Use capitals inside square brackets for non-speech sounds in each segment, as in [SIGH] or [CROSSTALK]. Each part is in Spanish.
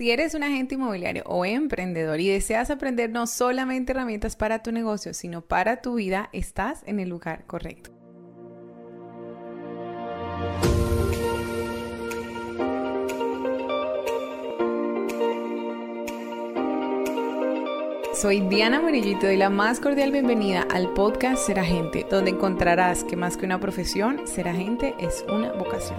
Si eres un agente inmobiliario o emprendedor y deseas aprender no solamente herramientas para tu negocio, sino para tu vida, estás en el lugar correcto. Soy Diana Murillo y te doy la más cordial bienvenida al podcast Ser Agente, donde encontrarás que más que una profesión, ser agente es una vocación.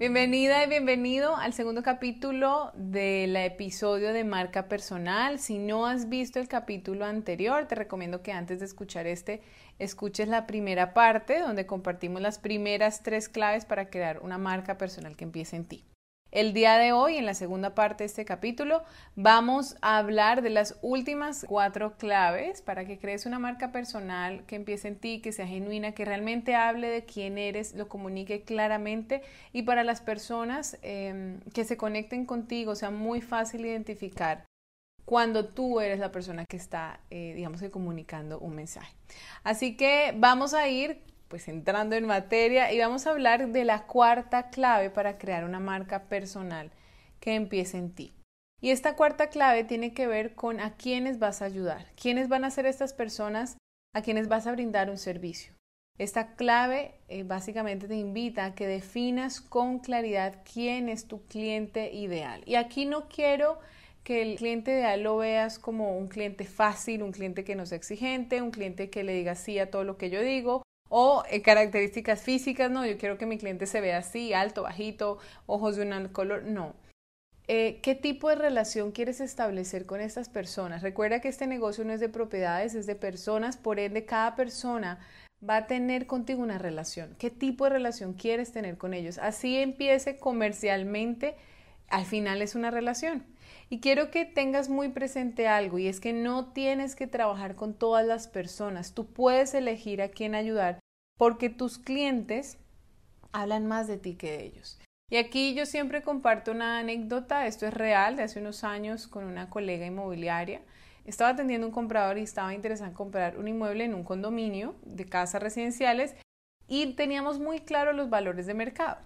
Bienvenida y bienvenido al segundo capítulo del episodio de marca personal. Si no has visto el capítulo anterior, te recomiendo que antes de escuchar este, escuches la primera parte donde compartimos las primeras tres claves para crear una marca personal que empiece en ti. El día de hoy, en la segunda parte de este capítulo, vamos a hablar de las últimas cuatro claves para que crees una marca personal que empiece en ti, que sea genuina, que realmente hable de quién eres, lo comunique claramente y para las personas em, que se conecten contigo sea muy fácil identificar cuando tú eres la persona que está, eh, digamos comunicando un mensaje. Así que vamos a ir pues entrando en materia y vamos a hablar de la cuarta clave para crear una marca personal que empiece en ti. Y esta cuarta clave tiene que ver con a quiénes vas a ayudar, quiénes van a ser estas personas a quienes vas a brindar un servicio. Esta clave eh, básicamente te invita a que definas con claridad quién es tu cliente ideal. Y aquí no quiero que el cliente ideal lo veas como un cliente fácil, un cliente que no es exigente, un cliente que le diga sí a todo lo que yo digo, o eh, características físicas, no, yo quiero que mi cliente se vea así, alto, bajito, ojos de un color, no. Eh, ¿Qué tipo de relación quieres establecer con estas personas? Recuerda que este negocio no es de propiedades, es de personas, por ende cada persona va a tener contigo una relación. ¿Qué tipo de relación quieres tener con ellos? Así empiece comercialmente, al final es una relación. Y quiero que tengas muy presente algo y es que no tienes que trabajar con todas las personas. Tú puedes elegir a quién ayudar porque tus clientes hablan más de ti que de ellos. Y aquí yo siempre comparto una anécdota, esto es real, de hace unos años con una colega inmobiliaria. Estaba atendiendo un comprador y estaba interesado en comprar un inmueble en un condominio de casas residenciales y teníamos muy claro los valores de mercado.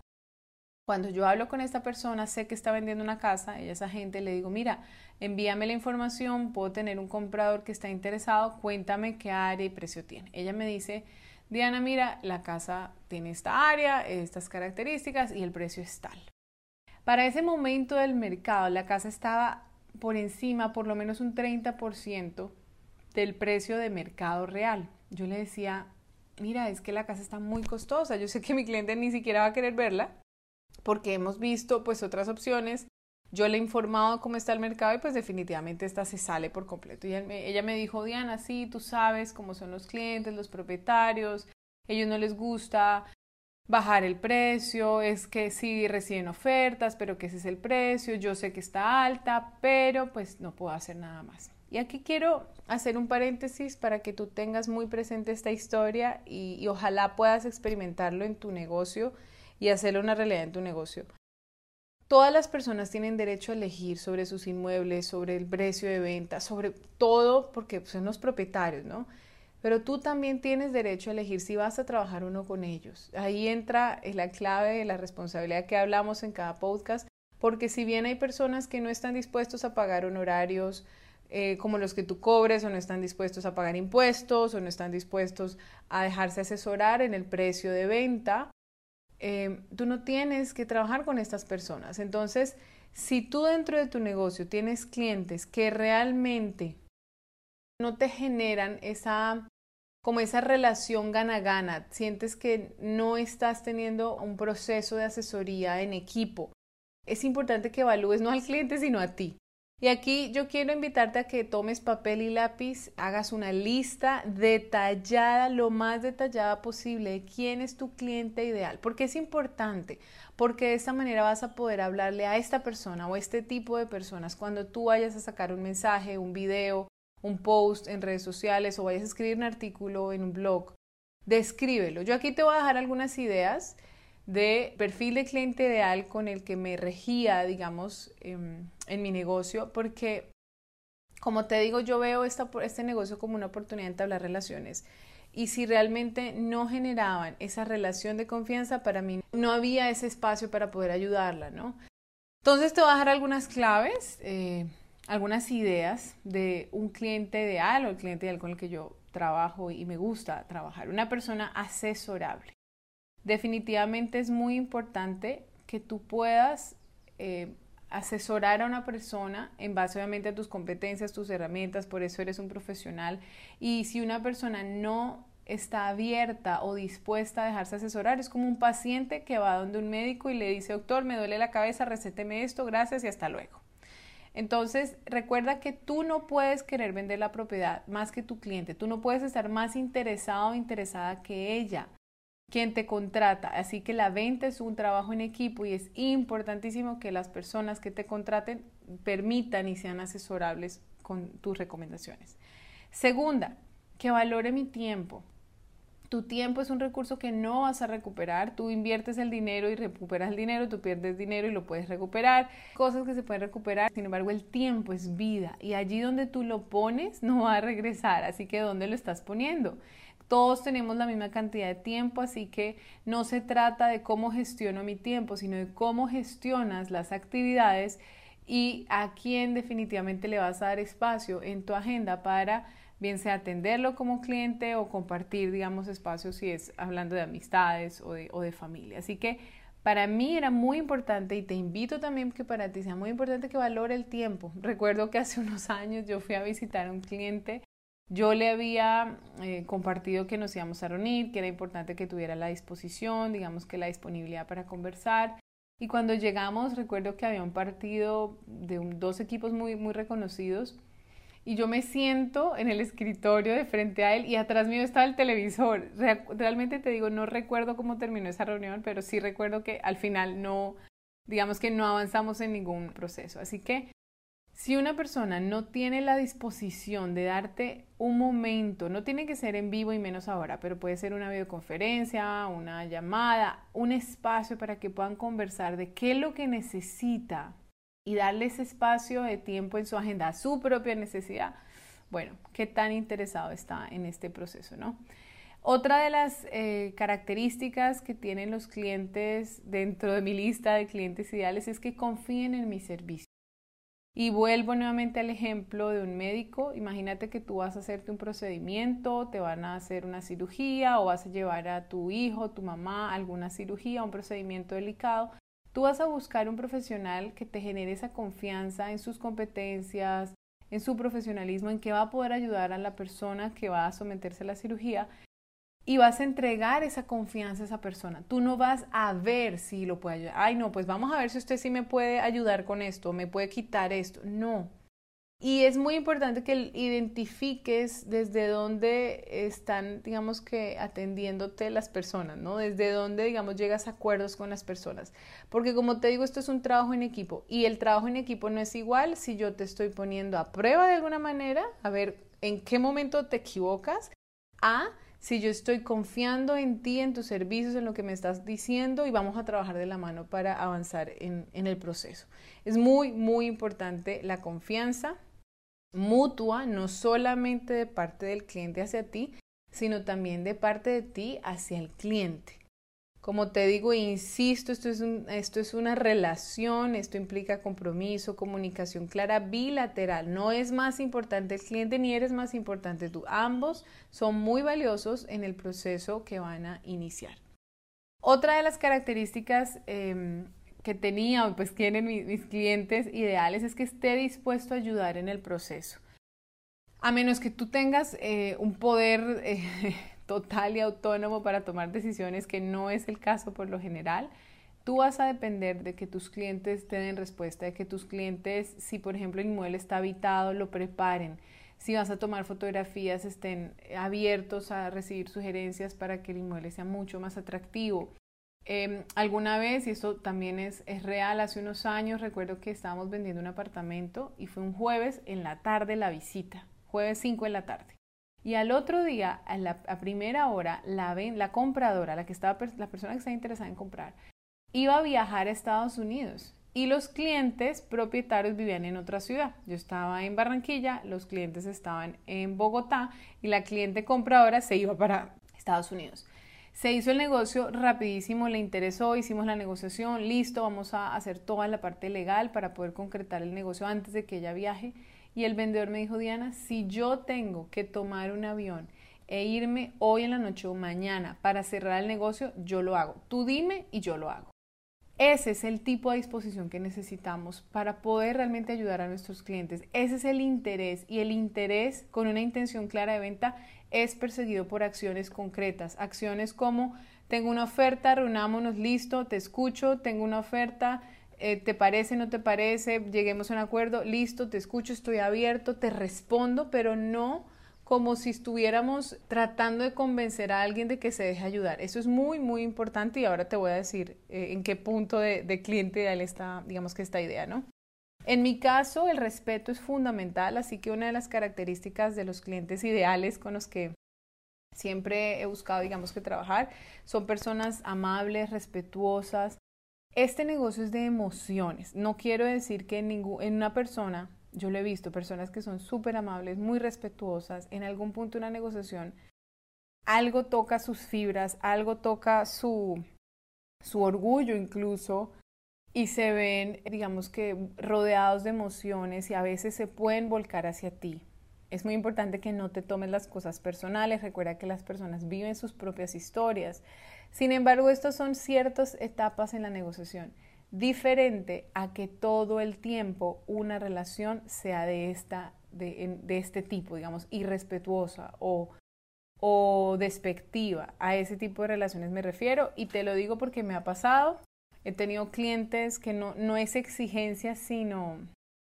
Cuando yo hablo con esta persona, sé que está vendiendo una casa, ella es agente, le digo, mira, envíame la información, puedo tener un comprador que está interesado, cuéntame qué área y precio tiene. Ella me dice, Diana, mira, la casa tiene esta área, estas características y el precio es tal. Para ese momento del mercado, la casa estaba por encima, por lo menos un 30% del precio de mercado real. Yo le decía, mira, es que la casa está muy costosa, yo sé que mi cliente ni siquiera va a querer verla, porque hemos visto pues otras opciones. Yo le he informado cómo está el mercado y pues definitivamente esta se sale por completo. Y ella me dijo, Diana, sí, tú sabes cómo son los clientes, los propietarios, ellos no les gusta bajar el precio, es que sí reciben ofertas, pero que ese es el precio, yo sé que está alta, pero pues no puedo hacer nada más. Y aquí quiero hacer un paréntesis para que tú tengas muy presente esta historia y, y ojalá puedas experimentarlo en tu negocio y hacerlo una realidad en tu negocio. Todas las personas tienen derecho a elegir sobre sus inmuebles, sobre el precio de venta, sobre todo porque son los propietarios, ¿no? Pero tú también tienes derecho a elegir si vas a trabajar o no con ellos. Ahí entra la clave de la responsabilidad que hablamos en cada podcast, porque si bien hay personas que no están dispuestos a pagar honorarios eh, como los que tú cobres o no están dispuestos a pagar impuestos o no están dispuestos a dejarse asesorar en el precio de venta, Em, tú no tienes que trabajar con estas personas. Entonces, si tú dentro de tu negocio tienes clientes que realmente no te generan esa como esa relación gana-gana, sientes que no estás teniendo un proceso de asesoría en equipo, es importante que evalúes no al cliente, sino a ti. Y aquí yo quiero invitarte a que tomes papel y lápiz, hagas una lista detallada, lo más detallada posible, de quién es tu cliente ideal. Porque es importante, porque de esta manera vas a poder hablarle a esta persona o a este tipo de personas cuando tú vayas a sacar un mensaje, un video, un post en redes sociales o vayas a escribir un artículo en un blog. Descríbelo. Yo aquí te voy a dejar algunas ideas de perfil de cliente ideal con el que me regía, digamos, em, en, mi negocio, porque, como te digo, yo veo esta, este negocio como una oportunidad de entablar relaciones. y si realmente no generaban esa relación de confianza, para mí no había ese espacio para poder ayudarla, ¿no? Entonces te voy a dejar algunas claves, eh, algunas ideas de un cliente ideal o el cliente ideal con el que yo trabajo y me gusta trabajar. Una persona asesorable. Definitivamente es muy importante que tú puedas eh, asesorar a una persona en base obviamente a tus competencias, tus herramientas, por eso eres un profesional. Y si una persona no está abierta o dispuesta a dejarse asesorar, es como un paciente que va donde un médico y le dice, doctor, me duele la cabeza, recéteme esto, gracias y hasta luego. Entonces, recuerda que tú no puedes querer vender la propiedad más que tu cliente, tú no puedes estar más interesado o interesada que ella quien te contrata. Así que la venta es un trabajo en equipo y es importantísimo que las personas que te contraten permitan y sean asesorables con tus recomendaciones. Segunda, que valore mi tiempo. Tu tiempo es un recurso que no vas a recuperar. Tú inviertes el dinero y recuperas el dinero, tú pierdes dinero y lo puedes recuperar. Cosas que se pueden recuperar. Sin embargo, el tiempo es vida y allí donde tú lo pones no va a regresar. Así que ¿dónde lo estás poniendo? Todos tenemos la misma cantidad de tiempo, así que no se trata de cómo gestiono mi tiempo, sino de cómo gestionas las actividades y a quién definitivamente le vas a dar espacio en tu agenda para bien sea atenderlo como cliente o compartir, digamos, espacios si es hablando de amistades o de, o de familia. Así que para mí era muy importante y te invito también que para ti sea muy importante que valore el tiempo. Recuerdo que hace [LAUGHS] unos años yo fui a visitar a un cliente yo le había eh, compartido que nos íbamos a reunir, que era importante que tuviera la disposición, digamos que la disponibilidad para conversar. Y cuando llegamos, recuerdo que había un partido de dos equipos muy, muy reconocidos. Y yo me siento en el escritorio de frente a él y atrás mío estaba el televisor. realmente te digo, no recuerdo cómo terminó esa reunión, pero sí recuerdo que al final no, digamos que no avanzamos en ningún proceso. Así que si una persona no tiene la disposición de darte un momento, no tiene que ser en vivo y menos ahora, pero puede ser una videoconferencia, una llamada, un espacio para que puedan conversar de qué es lo que necesita y darle ese espacio de tiempo en su agenda a su propia necesidad, bueno, qué tan interesado está en este proceso, ¿no? Otra de las eh, características que tienen los clientes dentro de mi lista de clientes ideales es que confíen en mi servicio. Y vuelvo nuevamente al ejemplo de un médico. Imagínate que tú vas a hacerte un procedimiento, te van a hacer una cirugía o vas a llevar a tu hijo, tu mamá alguna cirugía, un procedimiento delicado. Tú vas a buscar un profesional que te genere esa confianza en sus competencias, en su profesionalismo, en que va a poder ayudar a la persona que va a someterse a la cirugía y vas a entregar esa confianza a esa persona. Tú no vas a ver si lo puede ayudar. Ay, no, pues vamos a ver si usted sí me puede ayudar con esto, me puede quitar esto. No. Y es muy importante que identifiques desde dónde están, digamos que, atendiéndote las personas, ¿no? Desde dónde, digamos, llegas a acuerdos con las personas. Porque como te digo, esto es un trabajo en equipo. Y el trabajo en equipo no es igual si yo te estoy poniendo a prueba de alguna manera, a ver en qué momento te equivocas, a si yo estoy confiando en ti, en tus servicios, en lo que me estás diciendo y vamos a trabajar de la mano para avanzar en, el proceso. Es muy, muy importante la confianza mutua, no solamente de parte del cliente hacia ti, sino también de parte de ti hacia el cliente. Como te digo, insisto, esto es, esto es una relación, esto implica compromiso, comunicación clara, bilateral. No es más importante el cliente ni eres más importante tú. Ambos son muy valiosos en el proceso que van a iniciar. Otra de las características em, que tenía o pues tienen mis, clientes ideales es que esté dispuesto a ayudar en el proceso. A menos que tú tengas eh, un poder... Eh, total y autónomo para tomar decisiones, que no es el caso por lo general, tú vas a depender de que tus clientes te den respuesta, de que tus clientes, si por ejemplo el inmueble está habitado, lo preparen. Si vas a tomar fotografías, estén abiertos a recibir sugerencias para que el inmueble sea mucho más atractivo. Em, alguna vez, y esto también es, real, hace unos años recuerdo que estábamos vendiendo un apartamento y fue un jueves en la tarde la visita, jueves 5 de la tarde. Y al otro día, a la primera hora, la, la compradora, la, que estaba, la persona que estaba interesada en comprar, iba a viajar a Estados Unidos. y los clientes propietarios vivían en otra ciudad. Yo estaba en Barranquilla, los clientes estaban en Bogotá y la cliente compradora se iba para Estados Unidos. Se hizo el negocio rapidísimo, le interesó, hicimos la negociación, listo, vamos a hacer toda la parte legal para poder concretar el negocio antes de que ella viaje. Y el vendedor me dijo, Diana, si yo tengo que tomar un avión e irme hoy en la noche o mañana para cerrar el negocio, yo lo hago. Tú dime y yo lo hago. Ese es el tipo de disposición que necesitamos para poder realmente ayudar a nuestros clientes. Ese es el interés y el interés con una intención clara de venta es perseguido por acciones concretas. Acciones como tengo una oferta, reunámonos, listo, te escucho, tengo una oferta, eh, ¿te parece, no te parece? Lleguemos a un acuerdo, listo, te escucho, estoy abierto, te respondo, pero no como si estuviéramos tratando de convencer a alguien de que se deje ayudar. Eso es muy, muy importante y ahora te voy a decir eh, en qué punto de, de cliente ideal está, digamos que esta idea, ¿no? En mi caso, el respeto es fundamental, así que una de las características de los clientes ideales con los que siempre he buscado, digamos que trabajar, son personas amables, respetuosas. Este negocio es de emociones. No quiero decir que en, en una persona yo lo he visto, personas que son súper amables, muy respetuosas, en algún punto de una negociación, algo toca sus fibras, algo toca su, su orgullo incluso, y se ven, digamos que, rodeados de emociones y a veces se pueden volcar hacia ti. Es muy importante que no te tomes las cosas personales, recuerda que las personas viven sus propias historias. Sin embargo, estas son ciertas etapas en la negociación diferente a que todo el tiempo una relación sea de, esta, de, este tipo, digamos, irrespetuosa o, o despectiva. A ese tipo de relaciones me refiero y te lo digo porque me ha pasado. He tenido clientes que no, no es exigencia, sino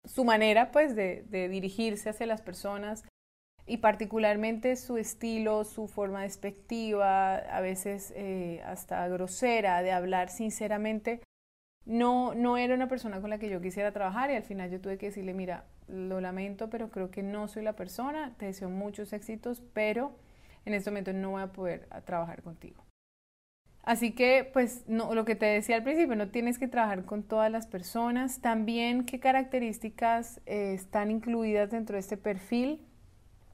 su manera pues de dirigirse hacia las personas y particularmente su estilo, su forma despectiva, a veces eh, hasta grosera, de hablar sinceramente, no, no era una persona con la que yo quisiera trabajar y al final yo tuve que decirle, mira, lo lamento, pero creo que no soy la persona, te deseo muchos éxitos, pero en este momento no voy a poder trabajar contigo. Así que, pues, no, lo que te decía al principio, no tienes que trabajar con todas las personas. También, qué características eh, están incluidas dentro de este perfil,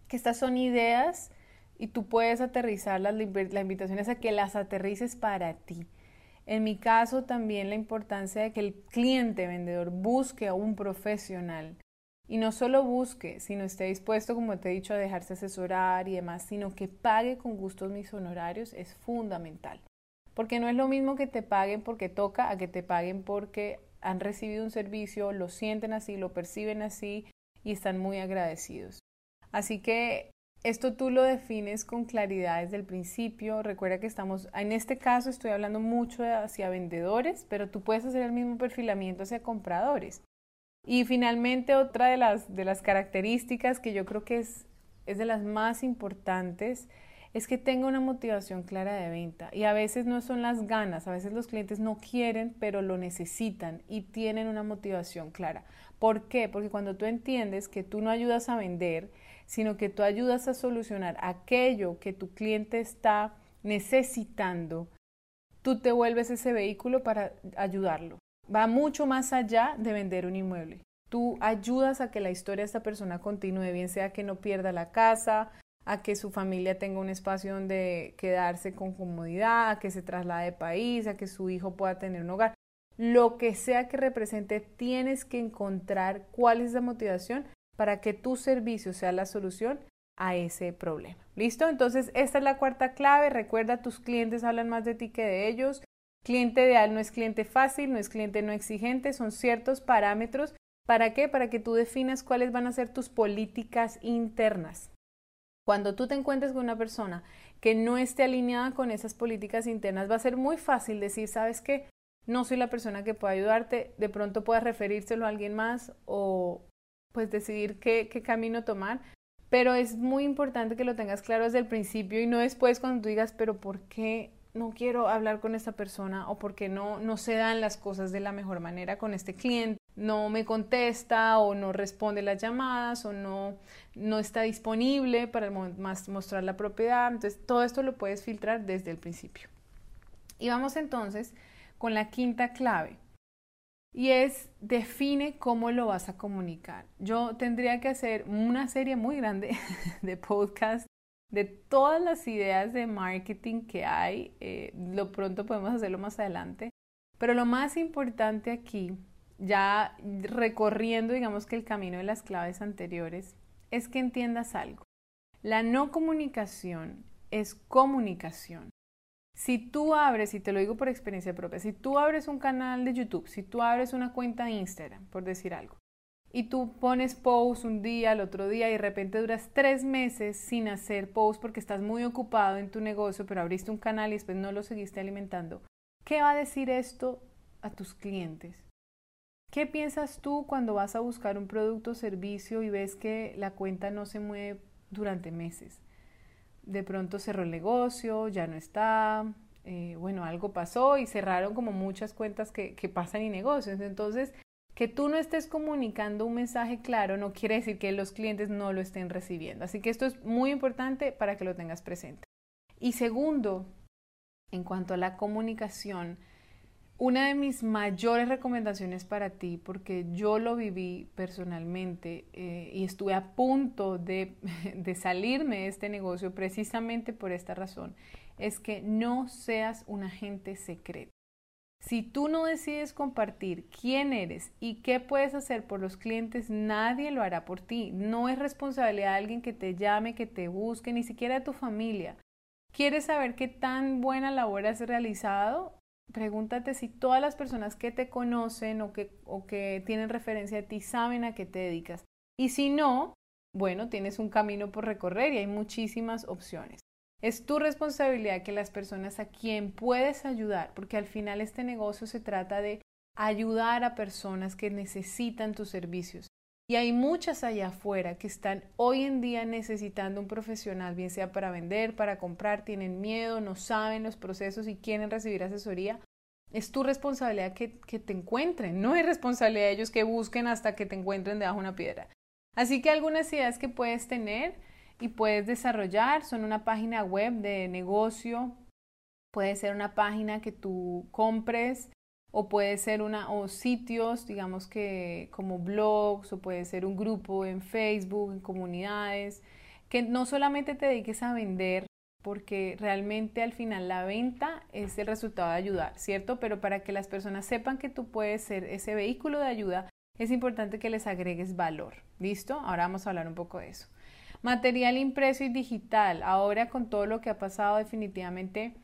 que estas son ideas y tú puedes aterrizarlas. La invitación es a que las aterrices para ti. En mi caso también la importancia de que el cliente vendedor busque a un profesional y no solo busque, sino esté dispuesto, como te he dicho, a dejarse asesorar y demás, sino que pague con gustos mis honorarios es fundamental. Porque no es lo mismo que te paguen porque toca a que te paguen porque han recibido un servicio, lo sienten así, lo perciben así y están muy agradecidos. Así que esto tú lo defines con claridad desde el principio. Recuerda que estamos, en este caso estoy hablando mucho hacia vendedores, pero tú puedes hacer el mismo perfilamiento hacia compradores. Y finalmente otra de las, de las características que yo creo que es, es de las más importantes es que tenga una motivación clara de venta. Y a veces no son las ganas, a veces los clientes no quieren, pero lo necesitan y tienen una motivación clara. ¿Por qué? Porque cuando tú entiendes que tú no ayudas a vender, sino que tú ayudas a solucionar aquello que tu cliente está necesitando, tú te vuelves ese vehículo para ayudarlo. Va mucho más allá de vender un inmueble. Tú ayudas a que la historia de esta persona continúe, bien sea que no pierda la casa, a que su familia tenga un espacio donde quedarse con comodidad, a que se traslade de país, a que su hijo pueda tener un hogar. Lo que sea que represente, tienes que encontrar cuál es la motivación para que tu servicio sea la solución a ese problema. ¿Listo? Entonces, esta es la cuarta clave. Recuerda, tus clientes hablan más de ti que de ellos. Cliente ideal no es cliente fácil, no es cliente no exigente, son ciertos parámetros. ¿Para qué? Para que tú definas cuáles van a ser tus políticas internas. Cuando tú te encuentres con una persona que no esté alineada con esas políticas internas, va a ser muy fácil decir, ¿sabes qué? No soy la persona que pueda ayudarte, de pronto puedas referírselo a alguien más o, pues decidir qué, camino tomar. Pero es muy importante que lo tengas claro desde el principio y no después cuando digas, pero ¿por qué no quiero hablar con esta persona o por qué no, no se dan las cosas de la mejor manera con este cliente? No me contesta o no responde las llamadas o no, no está disponible para mostrar la propiedad. Entonces, todo esto lo puedes filtrar desde el principio. Y vamos entonces con la quinta clave. Y es define cómo lo vas a comunicar. Yo tendría que hacer una serie muy grande [LAUGHS] de podcast de todas las ideas de marketing que hay. Eh, lo pronto podemos hacerlo más adelante. Pero lo más importante aquí, ya recorriendo digamos que el camino de las claves anteriores, es que entiendas algo. La no comunicación es comunicación. Si tú abres, y te lo digo por experiencia propia, si tú abres un canal de YouTube, si tú abres una cuenta de Instagram, por decir algo, y tú pones post un día, el otro día, y de repente duras tres meses sin hacer post porque estás muy ocupado en tu negocio, pero abriste un canal y después no lo seguiste alimentando, ¿qué va a decir esto a tus clientes? ¿Qué piensas tú cuando vas a buscar un producto o servicio y ves que la cuenta no se mueve durante meses? De pronto cerró el negocio, ya no está, eh, bueno, algo pasó y cerraron como muchas cuentas que, que pasan y negocios. Entonces, que tú no estés comunicando un mensaje claro no quiere decir que los clientes no lo estén recibiendo. Así que esto es muy importante para que lo tengas presente. Y segundo, en cuanto a la comunicación, una de mis mayores recomendaciones para ti, porque yo lo viví personalmente eh, y estuve a punto de, [LAUGHS] de salirme de este negocio precisamente por esta razón, es que no seas un agente secreto. Si tú no decides compartir quién eres y qué puedes hacer por los clientes, nadie lo hará por ti. No es responsabilidad de alguien que te llame, que te busque, ni siquiera de tu familia. ¿Quieres saber qué tan buena labor has realizado? Pregúntate si todas las personas que te conocen o que, o que tienen referencia a ti saben a qué te dedicas. Y si no, bueno, tienes un camino por recorrer y hay muchísimas opciones. Es tu responsabilidad que las personas a quien puedes ayudar, porque al final este negocio se trata de ayudar a personas que necesitan tus servicios. Y hay muchas allá afuera que están hoy en día necesitando un profesional, bien sea para vender, para comprar, tienen miedo, no saben los procesos y quieren recibir asesoría. Es tu responsabilidad que, que te encuentren, no es responsabilidad de ellos que busquen hasta que te encuentren debajo de una piedra. Así que algunas ideas que puedes tener y puedes desarrollar son una página web de negocio, puede ser una página que tú compres o puede ser una o sitios, digamos que como blogs o puede ser un grupo en Facebook, en comunidades, que no solamente te dediques a vender, porque realmente al final la venta es el resultado de ayudar, ¿cierto? Pero para que las personas sepan que tú puedes ser ese vehículo de ayuda, es importante que les agregues valor. ¿Listo? Ahora vamos a hablar un poco de eso. Material impreso y digital. Ahora con todo lo que ha pasado definitivamente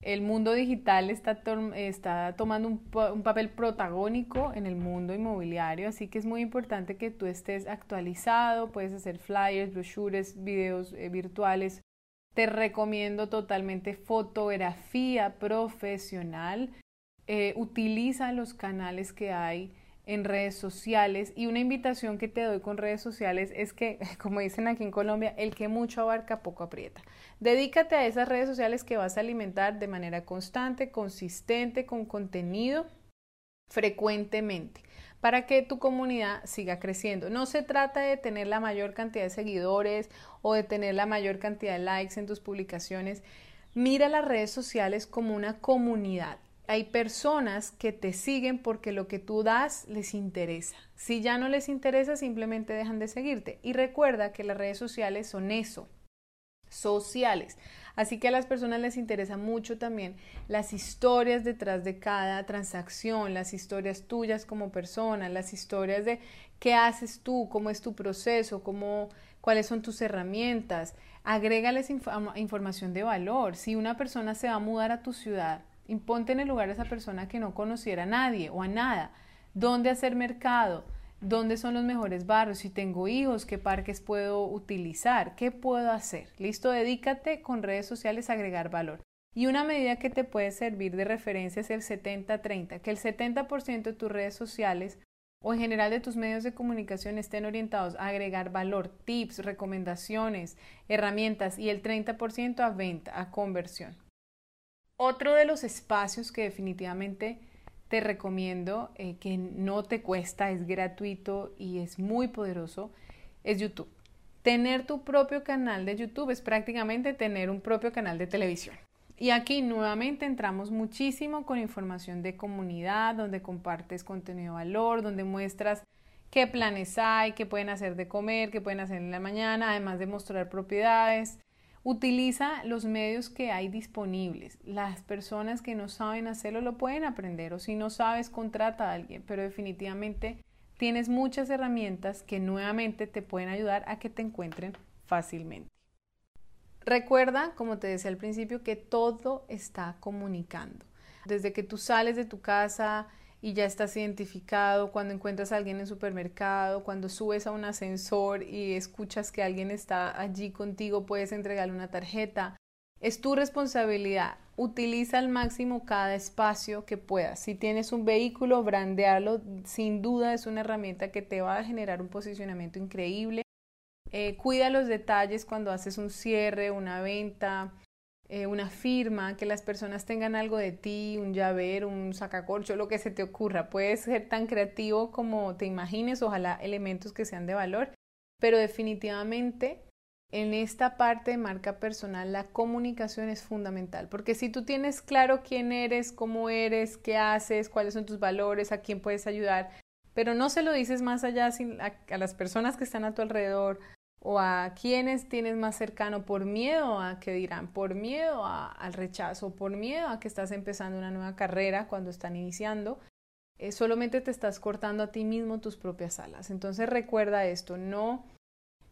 el mundo digital está, está tomando un, papel protagónico en el mundo inmobiliario, así que es muy importante que tú estés actualizado, puedes hacer flyers, brochures, videos eh, virtuales. Te recomiendo totalmente fotografía profesional. Eh, utiliza los canales que hay en redes sociales y una invitación que te doy con redes sociales es que, [LAUGHS] como dicen aquí en Colombia, el que mucho abarca poco aprieta. Dedícate a esas redes sociales que vas a alimentar de manera constante, consistente, con contenido frecuentemente para que tu comunidad siga creciendo. No se trata de tener la mayor cantidad de seguidores o de tener la mayor cantidad de likes en tus publicaciones. Mira las redes sociales como una comunidad hay personas que te siguen porque lo que tú das les interesa. Si ya no les interesa, simplemente dejan de seguirte. Y recuerda que las redes sociales son eso, sociales. Así que a las personas les interesa mucho también las historias detrás de cada transacción, las historias tuyas como persona, las historias de qué haces tú, cómo es tu proceso, cómo, cuáles son tus herramientas. Agrégales información de valor. Si una persona se va a mudar a tu ciudad, Imponte en el lugar de esa persona que no conociera a nadie o a nada. ¿Dónde hacer mercado? ¿Dónde son los mejores barrios? Si tengo hijos, ¿qué parques puedo utilizar? ¿Qué puedo hacer? Listo, dedícate con redes sociales a agregar valor. Y una medida que te puede servir de referencia es el 70-30, que el 70% de tus redes sociales o en general de tus medios de comunicación estén orientados a agregar valor, tips, recomendaciones, herramientas y el 30% a venta, a conversión. Otro de los espacios que definitivamente te recomiendo, eh, que no te cuesta, es gratuito y es muy poderoso, es YouTube. Tener tu propio canal de YouTube es prácticamente tener un propio canal de televisión. Y aquí nuevamente entramos muchísimo con información de comunidad, donde compartes contenido de valor, donde muestras qué planes hay, qué pueden hacer de comer, qué pueden hacer en la mañana, además de mostrar propiedades. Utiliza los medios que hay disponibles. Las personas que no saben hacerlo lo pueden aprender o si no sabes, contrata a alguien, pero definitivamente tienes muchas herramientas que nuevamente te pueden ayudar a que te encuentren fácilmente. Recuerda, como te decía al principio, que todo está comunicando. Desde que tú sales de tu casa, y ya estás identificado, cuando encuentras a alguien en supermercado, cuando subes a un ascensor y escuchas que alguien está allí contigo, puedes entregarle una tarjeta. Es tu responsabilidad. Utiliza al máximo cada espacio que puedas. Si tienes un vehículo, brandearlo. Sin duda es una herramienta que te va a generar un posicionamiento increíble. Eh, cuida los detalles cuando haces un cierre, una venta, eh, una firma, que las personas tengan algo de ti, un llavero, un sacacorcho, lo que se te ocurra. Puedes ser tan creativo como te imagines, ojalá elementos que sean de valor, pero definitivamente en esta parte de marca personal la comunicación es fundamental, porque si tú tienes claro quién eres, cómo eres, qué haces, cuáles son tus valores, a quién puedes ayudar, pero no se lo dices más allá a las personas que están a tu alrededor, o a quienes tienes más cercano por miedo a que dirán, por miedo al rechazo, por miedo a que estás empezando una nueva carrera cuando están iniciando, eh, solamente te estás cortando a ti mismo tus propias alas. Entonces recuerda esto, no,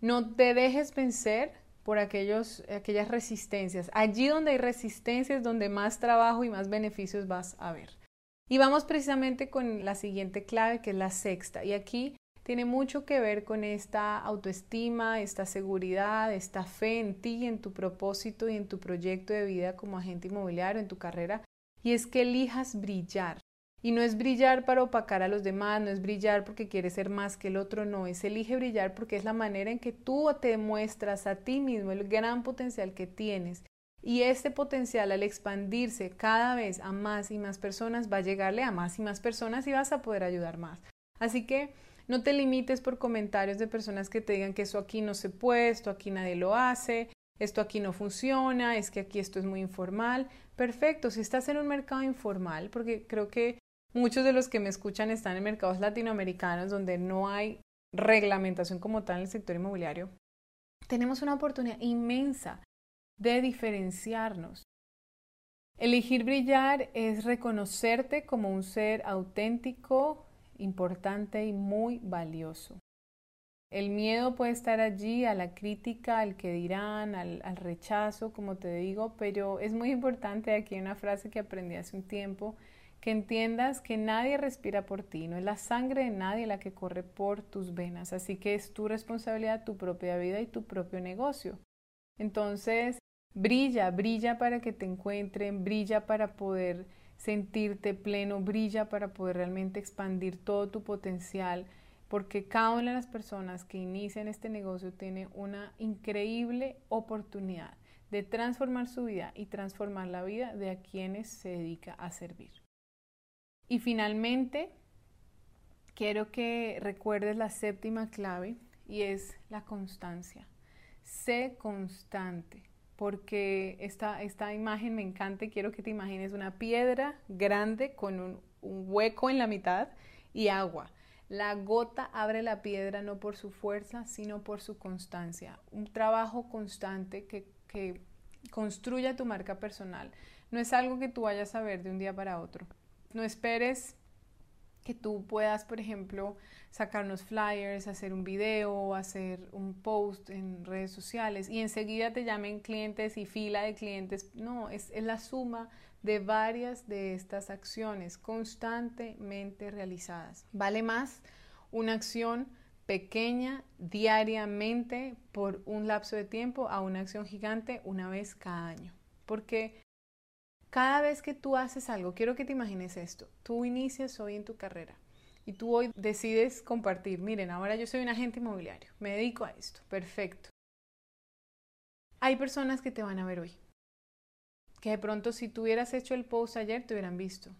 no te dejes vencer por aquellos, aquellas resistencias. Allí donde hay resistencias, donde más trabajo y más beneficios vas a ver. Y vamos precisamente con la siguiente clave, que es la sexta. Y aquí tiene mucho que ver con esta autoestima, esta seguridad, esta fe en ti, en tu propósito y en tu proyecto de vida como agente inmobiliario, en tu carrera, y es que elijas brillar. Y no es brillar para opacar a los demás, no es brillar porque quieres ser más que el otro, no, es elige brillar porque es la manera en que tú te demuestras a ti mismo el gran potencial que tienes. Y este potencial al expandirse cada vez a más y más personas va a llegarle a más y más personas y vas a poder ayudar más. Así que no te limites por comentarios de personas que te digan que eso aquí no se puede, esto aquí nadie lo hace, esto aquí no funciona, es que aquí esto es muy informal. Perfecto, si estás en un mercado informal, porque creo que muchos de los que me escuchan están en mercados latinoamericanos donde no hay reglamentación como tal en el sector inmobiliario, tenemos una oportunidad inmensa de diferenciarnos. Elegir brillar es reconocerte como un ser auténtico, importante y muy valioso. El miedo puede estar allí a la crítica, al que dirán, al, rechazo, como te digo, pero es muy importante, aquí una frase que aprendí hace un tiempo, que entiendas que nadie respira por ti, no es la sangre de nadie la que corre por tus venas, así que es tu responsabilidad, tu propia vida y tu propio negocio. Entonces, brilla, brilla para que te encuentren, brilla para poder sentirte pleno, brilla para poder realmente expandir todo tu potencial, porque cada una de las personas que inician este negocio tiene una increíble oportunidad de transformar su vida y transformar la vida de a quienes se dedica a servir. Y finalmente, quiero que recuerdes la séptima clave y es la constancia. Sé constante porque esta, esta imagen me encanta y quiero que te imagines una piedra grande con un, hueco en la mitad y agua. La gota abre la piedra no por su fuerza, sino por su constancia. Un trabajo constante que, que construya tu marca personal. No es algo que tú vayas a ver de un día para otro. No esperes que tú puedas, por ejemplo, sacar unos flyers, hacer un video, hacer un post en redes sociales y enseguida te llamen clientes y fila de clientes. No, es, es la suma de varias de estas acciones constantemente realizadas. Vale más una acción pequeña diariamente por un lapso de tiempo a una acción gigante una vez cada año. Porque cada vez que tú haces algo, quiero que te imagines esto, tú inicias hoy en tu carrera y tú hoy decides compartir, miren, ahora yo soy un agente inmobiliario, me dedico a esto, perfecto. Hay personas que te van a ver hoy, que de pronto si tú hubieras hecho el post ayer te hubieran visto.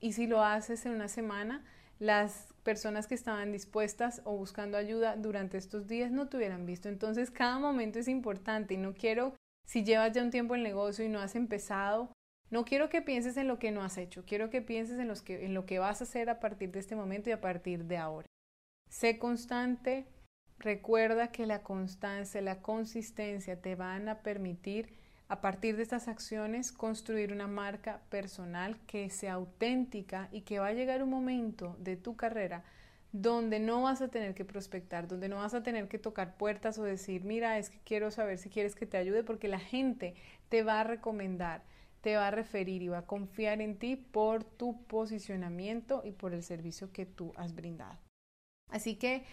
Y si lo haces en una semana, las personas que estaban dispuestas o buscando ayuda durante estos días no te hubieran visto. Entonces cada momento es importante y no quiero Si llevas ya un tiempo en el negocio y no has empezado, no quiero que pienses en lo que no has hecho, quiero que pienses en, los que, en lo que vas a hacer a partir de este momento y a partir de ahora. Sé constante, recuerda que la constancia, la consistencia te van a permitir a partir de estas acciones construir una marca personal que sea auténtica y que va a llegar un momento de tu carrera donde no vas a tener que prospectar, donde no vas a tener que tocar puertas o decir, mira, es que quiero saber si quieres que te ayude, porque la gente te va a recomendar, te va a referir y va a confiar en ti por tu posicionamiento y por el servicio que tú has brindado. Así que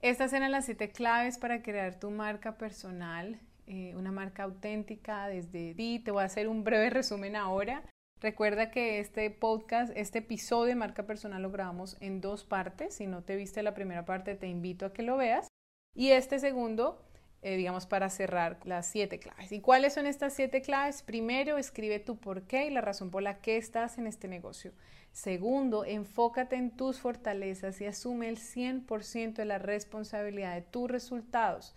estas eran las siete claves para crear tu marca personal, eh, una marca auténtica desde ti. Te voy a hacer un breve resumen ahora. Recuerda que este podcast, este episodio de marca personal lo grabamos en dos partes. Si no te viste la primera parte, te invito a que lo veas. Y este segundo eh, digamos, para cerrar las siete claves. ¿Y cuáles son estas siete claves? Primero, escribe tu por qué y la razón por la que estás en este negocio. Segundo, enfócate en tus fortalezas y asume el 100% de la responsabilidad de tus resultados.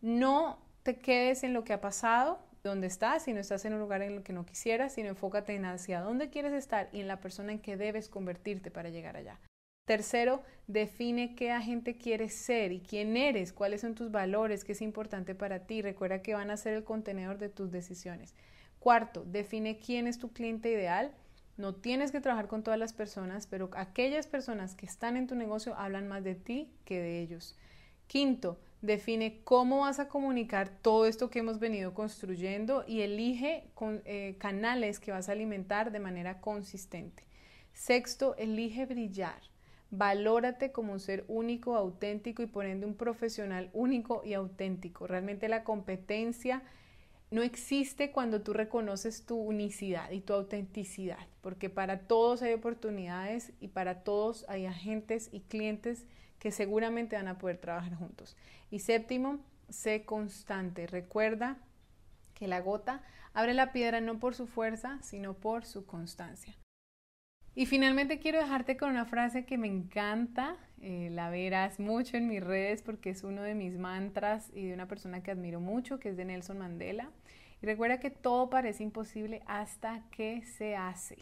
No te quedes en lo que ha pasado, donde estás, si no estás en un lugar en el que no quisieras, sino enfócate en hacia dónde quieres estar y en la persona en que debes convertirte para llegar allá. Tercero, define qué agente quieres ser y quién eres, cuáles son tus valores, qué es importante para ti. Recuerda que van a ser el contenedor de tus decisiones. Cuarto, define quién es tu cliente ideal. No tienes que trabajar con todas las personas, pero aquellas personas que están en tu negocio hablan más de ti que de ellos. Quinto, define cómo vas a comunicar todo esto que hemos venido construyendo y elige eh, canales que vas a alimentar de manera consistente. Sexto, elige brillar. Valórate como un ser único, auténtico y por ende un profesional único y auténtico. Realmente la competencia no existe cuando tú reconoces tu unicidad y tu autenticidad, porque para todos hay oportunidades y para todos hay agentes y clientes que seguramente van a poder trabajar juntos. Y séptimo, sé constante. Recuerda que la gota abre la piedra no por su fuerza, sino por su constancia. Y finalmente quiero dejarte con una frase que me encanta, eh, la verás mucho en mis redes porque es uno de mis mantras y de una persona que admiro mucho, que es de Nelson Mandela. Y recuerda que todo parece imposible hasta que se hace.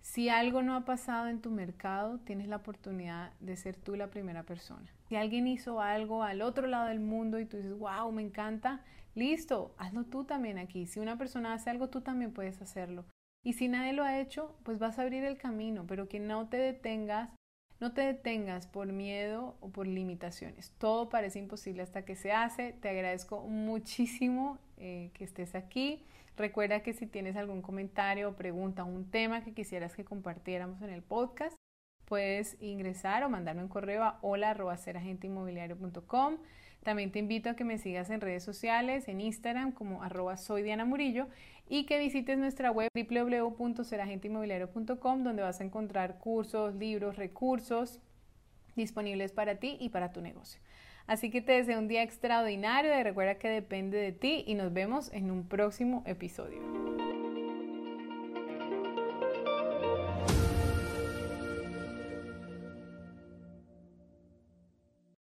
Si algo no ha pasado en tu mercado, tienes la oportunidad de ser tú la primera persona. Si alguien hizo algo al otro lado del mundo y tú dices, wow, me encanta, listo, hazlo tú también aquí. Si una persona hace algo, tú también puedes hacerlo. Y si nadie lo ha hecho, pues vas a abrir el camino, pero que no te detengas, no te detengas por miedo o por limitaciones. Todo parece imposible hasta que se hace. Te agradezco muchísimo eh, que estés aquí. Recuerda que si tienes algún comentario o pregunta, un tema que quisieras que compartiéramos en el podcast, puedes ingresar o mandarme un correo a hola.seragenteinmobiliario.com. También te invito a que me sigas en redes sociales, en Instagram como arroba soy Diana Murillo y que visites nuestra web www.seragenteinmobiliario.com donde vas a encontrar cursos, libros, recursos disponibles para ti y para tu negocio. Así que te deseo un día extraordinario y recuerda que depende de ti y nos vemos en un próximo episodio.